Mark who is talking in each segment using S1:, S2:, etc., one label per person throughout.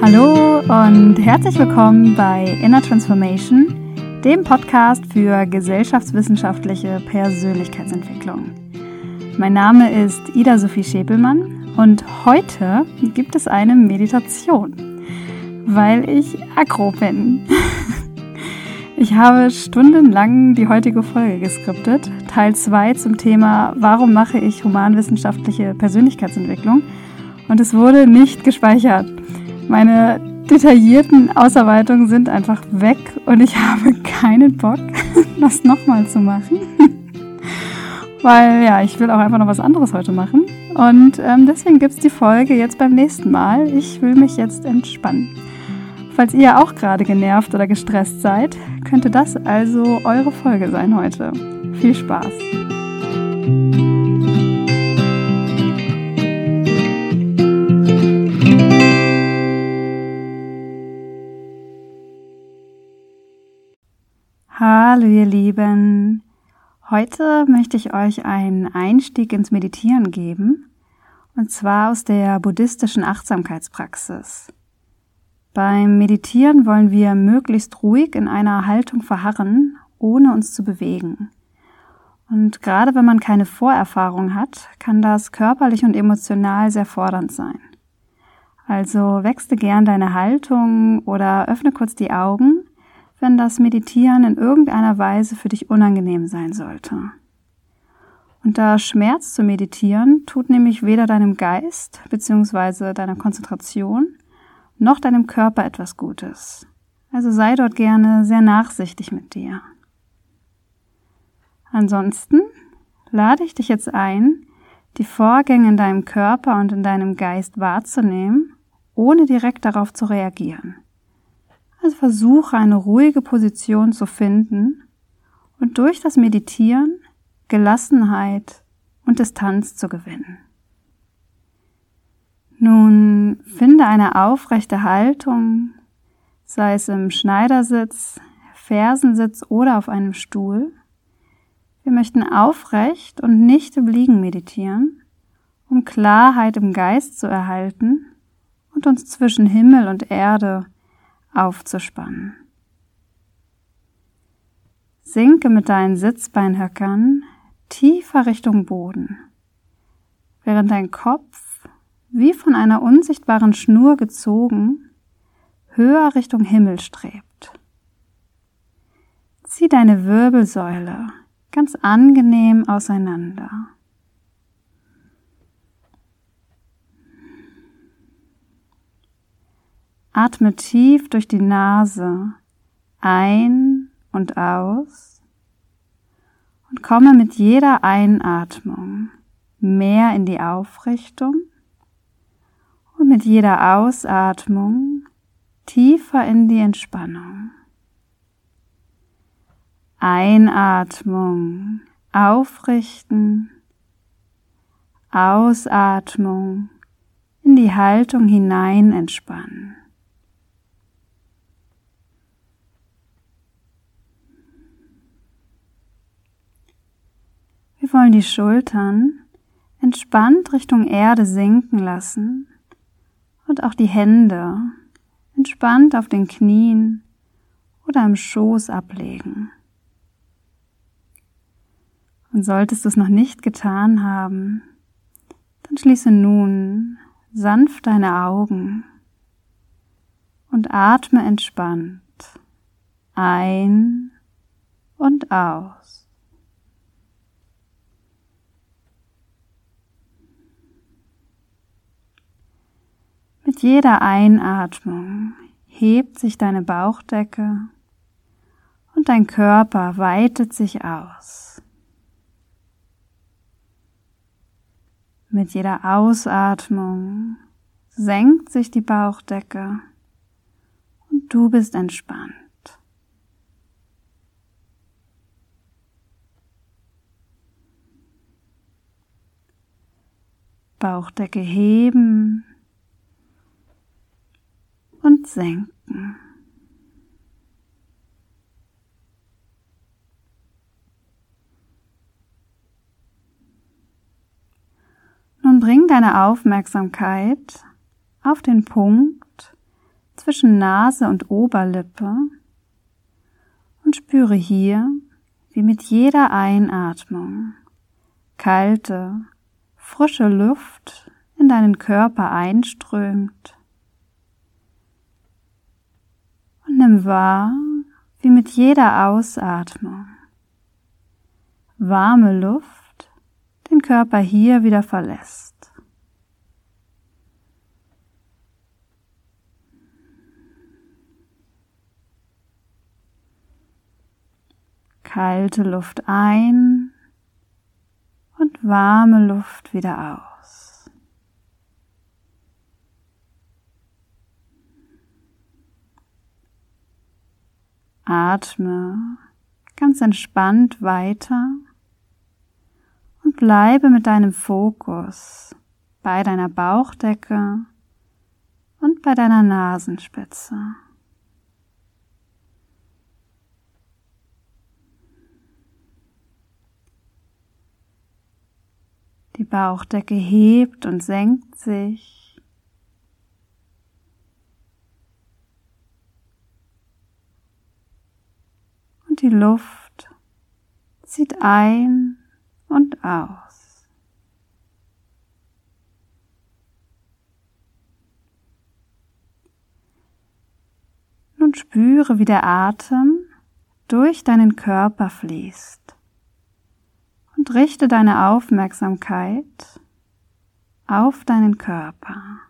S1: Hallo und herzlich willkommen bei Inner Transformation, dem Podcast für gesellschaftswissenschaftliche Persönlichkeitsentwicklung. Mein Name ist Ida Sophie Schäpelmann und heute gibt es eine Meditation, weil ich aggro bin. Ich habe stundenlang die heutige Folge geskriptet, Teil 2 zum Thema Warum mache ich humanwissenschaftliche Persönlichkeitsentwicklung? Und es wurde nicht gespeichert. Meine detaillierten Ausarbeitungen sind einfach weg und ich habe keinen Bock, das nochmal zu machen. Weil ja, ich will auch einfach noch was anderes heute machen. Und ähm, deswegen gibt es die Folge jetzt beim nächsten Mal. Ich will mich jetzt entspannen. Falls ihr auch gerade genervt oder gestresst seid, könnte das also eure Folge sein heute. Viel Spaß! Hallo ihr Lieben. Heute möchte ich euch einen Einstieg ins Meditieren geben, und zwar aus der buddhistischen Achtsamkeitspraxis. Beim Meditieren wollen wir möglichst ruhig in einer Haltung verharren, ohne uns zu bewegen. Und gerade wenn man keine Vorerfahrung hat, kann das körperlich und emotional sehr fordernd sein. Also wechsle gern deine Haltung oder öffne kurz die Augen wenn das Meditieren in irgendeiner Weise für dich unangenehm sein sollte. Unter Schmerz zu meditieren tut nämlich weder deinem Geist bzw. deiner Konzentration noch deinem Körper etwas Gutes. Also sei dort gerne sehr nachsichtig mit dir. Ansonsten lade ich dich jetzt ein, die Vorgänge in deinem Körper und in deinem Geist wahrzunehmen, ohne direkt darauf zu reagieren. Also versuche eine ruhige Position zu finden und durch das Meditieren Gelassenheit und Distanz zu gewinnen. Nun finde eine aufrechte Haltung, sei es im Schneidersitz, Fersensitz oder auf einem Stuhl. Wir möchten aufrecht und nicht im Liegen meditieren, um Klarheit im Geist zu erhalten und uns zwischen Himmel und Erde aufzuspannen. Sinke mit deinen Sitzbeinhöckern tiefer Richtung Boden, während dein Kopf, wie von einer unsichtbaren Schnur gezogen, höher Richtung Himmel strebt. Zieh deine Wirbelsäule ganz angenehm auseinander. Atme tief durch die Nase ein und aus und komme mit jeder Einatmung mehr in die Aufrichtung und mit jeder Ausatmung tiefer in die Entspannung. Einatmung aufrichten, Ausatmung in die Haltung hinein entspannen. Wir wollen die Schultern entspannt Richtung Erde sinken lassen und auch die Hände entspannt auf den Knien oder im Schoß ablegen. Und solltest du es noch nicht getan haben, dann schließe nun sanft deine Augen und atme entspannt ein und aus. Mit jeder Einatmung hebt sich deine Bauchdecke und dein Körper weitet sich aus. Mit jeder Ausatmung senkt sich die Bauchdecke und du bist entspannt. Bauchdecke heben senken. bring deine Aufmerksamkeit auf den Punkt zwischen Nase und Oberlippe und spüre hier, wie mit jeder Einatmung kalte, frische Luft in deinen Körper einströmt. Und nimm wahr, wie mit jeder Ausatmung warme Luft den Körper hier wieder verlässt. Kalte Luft ein und warme Luft wieder aus. Atme ganz entspannt weiter und bleibe mit deinem Fokus bei deiner Bauchdecke und bei deiner Nasenspitze. Die Bauchdecke hebt und senkt sich. Und die Luft zieht ein und aus. Nun spüre, wie der Atem durch deinen Körper fließt und richte deine Aufmerksamkeit auf deinen Körper.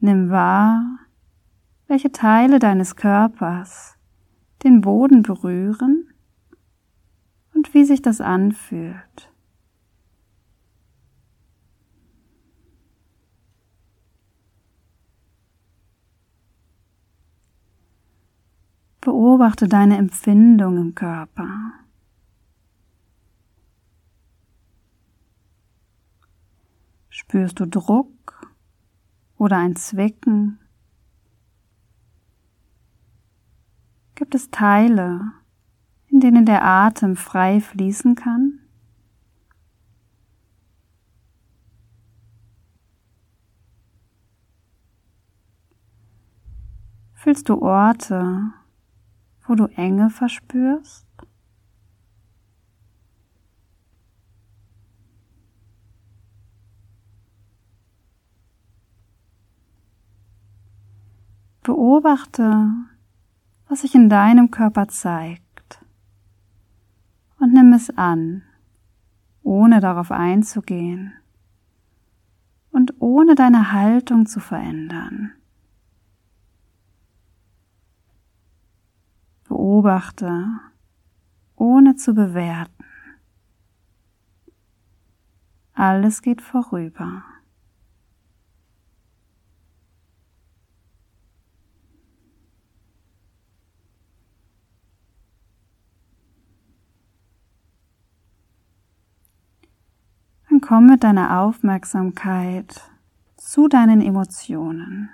S1: Nimm wahr, welche Teile deines Körpers den Boden berühren und wie sich das anfühlt. Beobachte deine Empfindung im Körper. Spürst du Druck oder ein Zwicken? Gibt es Teile, in denen der Atem frei fließen kann? Fühlst du Orte, wo du Enge verspürst? Beobachte, was sich in deinem Körper zeigt und nimm es an, ohne darauf einzugehen und ohne deine Haltung zu verändern. Beobachte, ohne zu bewerten. Alles geht vorüber. Komm mit deiner Aufmerksamkeit zu deinen Emotionen.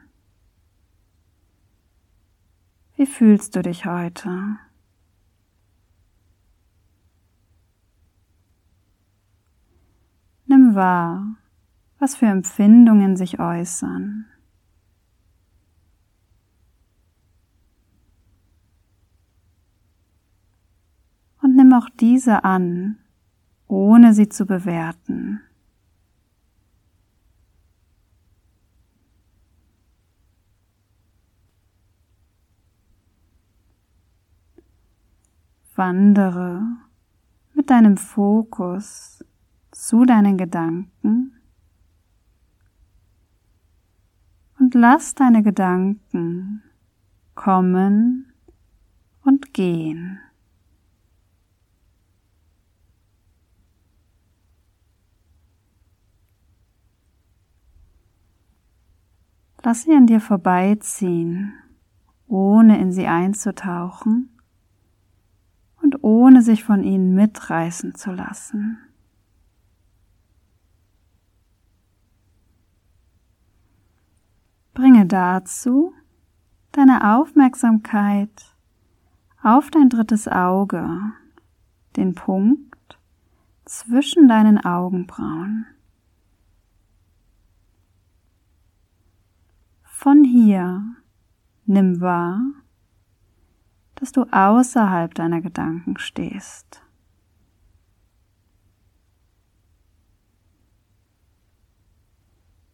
S1: Wie fühlst du dich heute? Nimm wahr, was für Empfindungen sich äußern. Und nimm auch diese an, ohne sie zu bewerten. Wandere mit deinem Fokus zu deinen Gedanken und lass deine Gedanken kommen und gehen. Lass sie an dir vorbeiziehen, ohne in sie einzutauchen und ohne sich von ihnen mitreißen zu lassen. Bringe dazu deine Aufmerksamkeit auf dein drittes Auge, den Punkt zwischen deinen Augenbrauen. Von hier nimm wahr, dass du außerhalb deiner Gedanken stehst.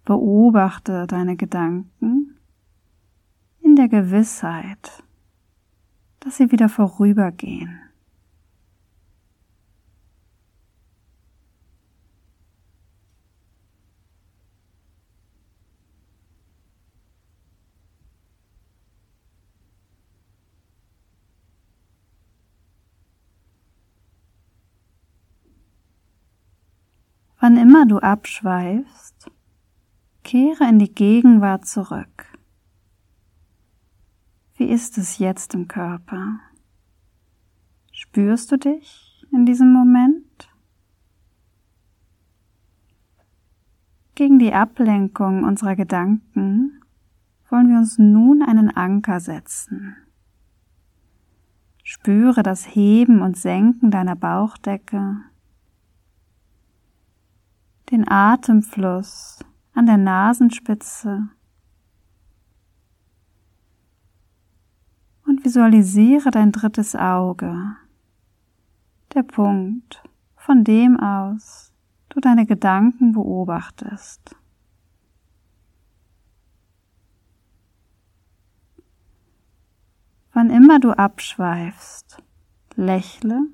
S1: Beobachte deine Gedanken in der Gewissheit, dass sie wieder vorübergehen. Wann immer du abschweifst, Kehre in die Gegenwart zurück. Wie ist es jetzt im Körper? Spürst du dich in diesem Moment? Gegen die Ablenkung unserer Gedanken wollen wir uns nun einen Anker setzen. Spüre das Heben und Senken deiner Bauchdecke, den Atemfluss an der Nasenspitze und visualisiere dein drittes Auge, der Punkt, von dem aus du deine Gedanken beobachtest. Wann immer du abschweifst, lächle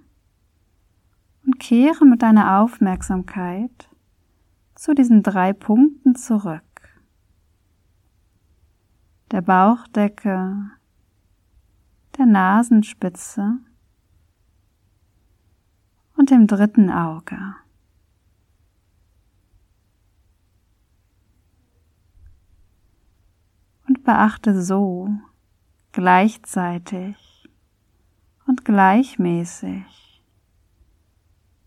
S1: und kehre mit deiner Aufmerksamkeit zu diesen drei Punkten zurück. Der Bauchdecke, der Nasenspitze und dem dritten Auge. Und beachte so gleichzeitig und gleichmäßig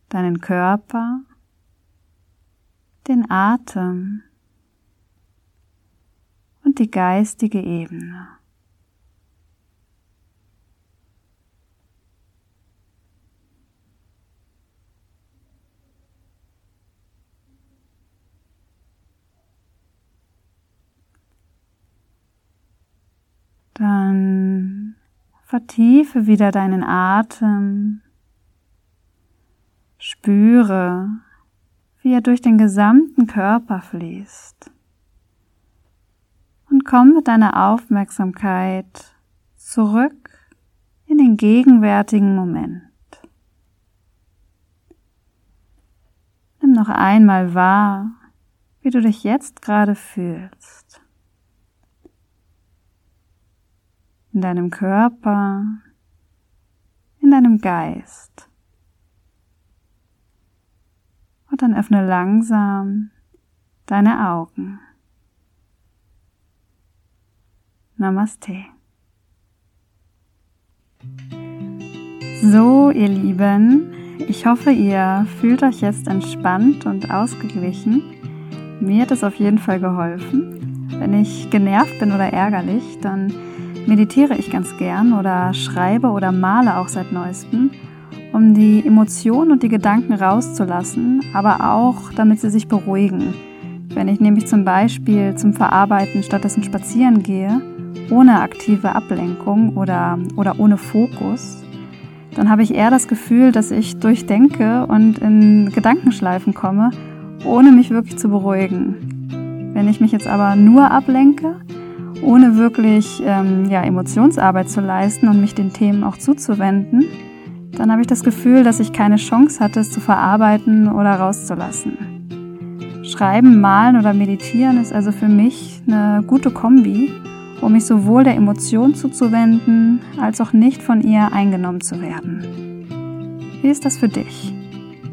S1: deinen Körper den Atem und die geistige Ebene. Dann vertiefe wieder deinen Atem. Spüre, wie er durch den gesamten Körper fließt. Und komm mit deiner Aufmerksamkeit zurück in den gegenwärtigen Moment. Nimm noch einmal wahr, wie du dich jetzt gerade fühlst. In deinem Körper, in deinem Geist. Und dann öffne langsam deine Augen. Namaste. So, ihr Lieben, ich hoffe, ihr fühlt euch jetzt entspannt und ausgeglichen. Mir hat es auf jeden Fall geholfen. Wenn ich genervt bin oder ärgerlich, dann meditiere ich ganz gern oder schreibe oder male auch seit neuestem um die Emotionen und die Gedanken rauszulassen, aber auch damit sie sich beruhigen. Wenn ich nämlich zum Beispiel zum Verarbeiten stattdessen spazieren gehe, ohne aktive Ablenkung oder, oder ohne Fokus, dann habe ich eher das Gefühl, dass ich durchdenke und in Gedankenschleifen komme, ohne mich wirklich zu beruhigen. Wenn ich mich jetzt aber nur ablenke, ohne wirklich ähm, ja, Emotionsarbeit zu leisten und mich den Themen auch zuzuwenden, dann habe ich das Gefühl, dass ich keine Chance hatte, es zu verarbeiten oder rauszulassen. Schreiben, malen oder meditieren ist also für mich eine gute Kombi, um mich sowohl der Emotion zuzuwenden, als auch nicht von ihr eingenommen zu werden. Wie ist das für dich?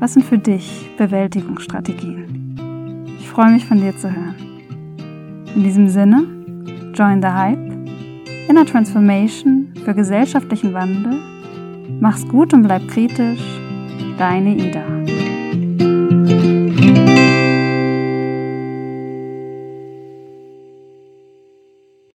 S1: Was sind für dich Bewältigungsstrategien? Ich freue mich von dir zu hören. In diesem Sinne, join the hype, Inner Transformation für gesellschaftlichen Wandel Mach's gut und bleib kritisch. Deine Ida.